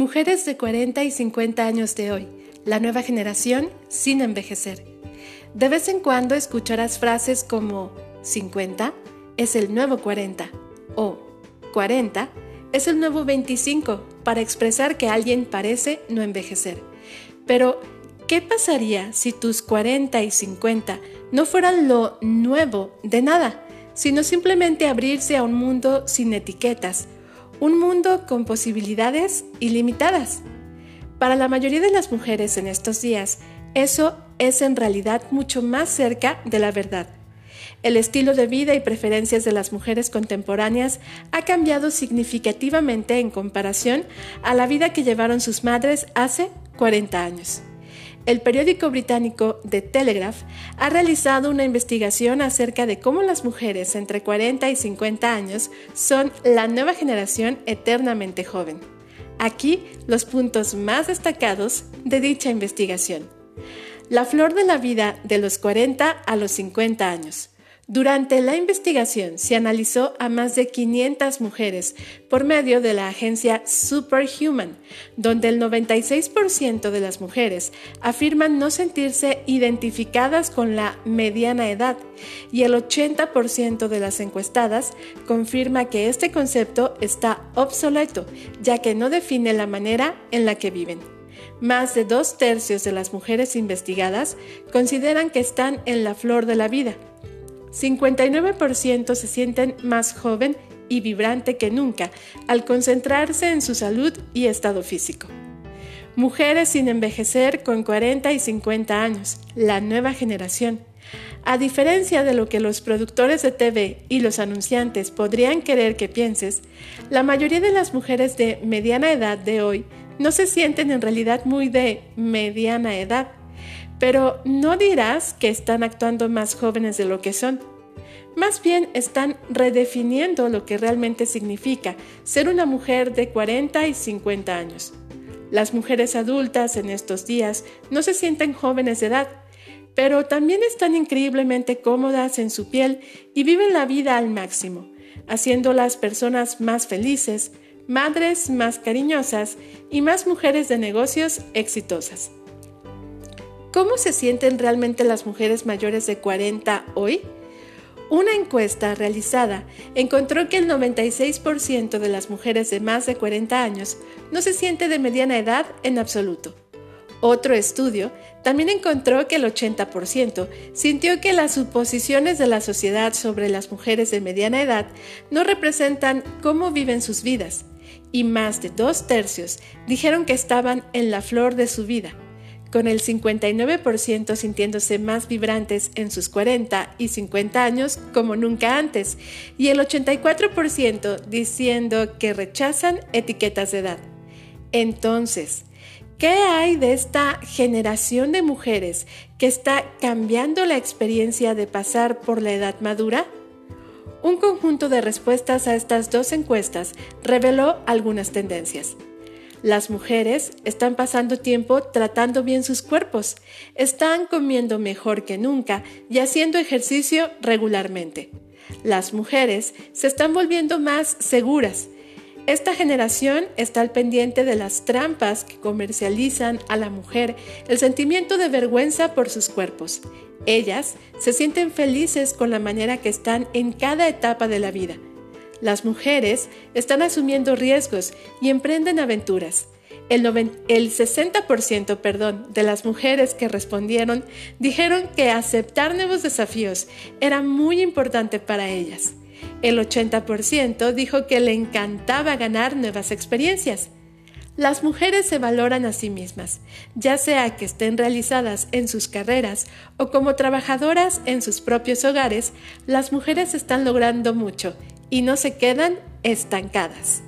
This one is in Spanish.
Mujeres de 40 y 50 años de hoy, la nueva generación sin envejecer. De vez en cuando escucharás frases como 50 es el nuevo 40 o 40 es el nuevo 25 para expresar que alguien parece no envejecer. Pero, ¿qué pasaría si tus 40 y 50 no fueran lo nuevo de nada, sino simplemente abrirse a un mundo sin etiquetas? Un mundo con posibilidades ilimitadas. Para la mayoría de las mujeres en estos días, eso es en realidad mucho más cerca de la verdad. El estilo de vida y preferencias de las mujeres contemporáneas ha cambiado significativamente en comparación a la vida que llevaron sus madres hace 40 años el periódico británico The Telegraph ha realizado una investigación acerca de cómo las mujeres entre 40 y 50 años son la nueva generación eternamente joven. Aquí los puntos más destacados de dicha investigación. La flor de la vida de los 40 a los 50 años. Durante la investigación se analizó a más de 500 mujeres por medio de la agencia Superhuman, donde el 96% de las mujeres afirman no sentirse identificadas con la mediana edad y el 80% de las encuestadas confirma que este concepto está obsoleto, ya que no define la manera en la que viven. Más de dos tercios de las mujeres investigadas consideran que están en la flor de la vida 59% se sienten más joven y vibrante que nunca al concentrarse en su salud y estado físico. Mujeres sin envejecer con 40 y 50 años, la nueva generación. A diferencia de lo que los productores de TV y los anunciantes podrían querer que pienses, la mayoría de las mujeres de mediana edad de hoy no se sienten en realidad muy de mediana edad pero no dirás que están actuando más jóvenes de lo que son. Más bien están redefiniendo lo que realmente significa ser una mujer de 40 y 50 años. Las mujeres adultas en estos días no se sienten jóvenes de edad, pero también están increíblemente cómodas en su piel y viven la vida al máximo, haciéndolas personas más felices, madres más cariñosas y más mujeres de negocios exitosas. ¿Cómo se sienten realmente las mujeres mayores de 40 hoy? Una encuesta realizada encontró que el 96% de las mujeres de más de 40 años no se siente de mediana edad en absoluto. Otro estudio también encontró que el 80% sintió que las suposiciones de la sociedad sobre las mujeres de mediana edad no representan cómo viven sus vidas, y más de dos tercios dijeron que estaban en la flor de su vida con el 59% sintiéndose más vibrantes en sus 40 y 50 años como nunca antes, y el 84% diciendo que rechazan etiquetas de edad. Entonces, ¿qué hay de esta generación de mujeres que está cambiando la experiencia de pasar por la edad madura? Un conjunto de respuestas a estas dos encuestas reveló algunas tendencias. Las mujeres están pasando tiempo tratando bien sus cuerpos, están comiendo mejor que nunca y haciendo ejercicio regularmente. Las mujeres se están volviendo más seguras. Esta generación está al pendiente de las trampas que comercializan a la mujer el sentimiento de vergüenza por sus cuerpos. Ellas se sienten felices con la manera que están en cada etapa de la vida las mujeres están asumiendo riesgos y emprenden aventuras. El, 60% perdón, de las mujeres que respondieron dijeron que aceptar nuevos desafíos era muy importante para ellas. El 80% dijo que le encantaba ganar nuevas experiencias. Las mujeres se valoran a sí mismas, ya sea que estén realizadas en sus carreras o como trabajadoras en sus propios hogares, las mujeres están logrando mucho y no se quedan estancadas.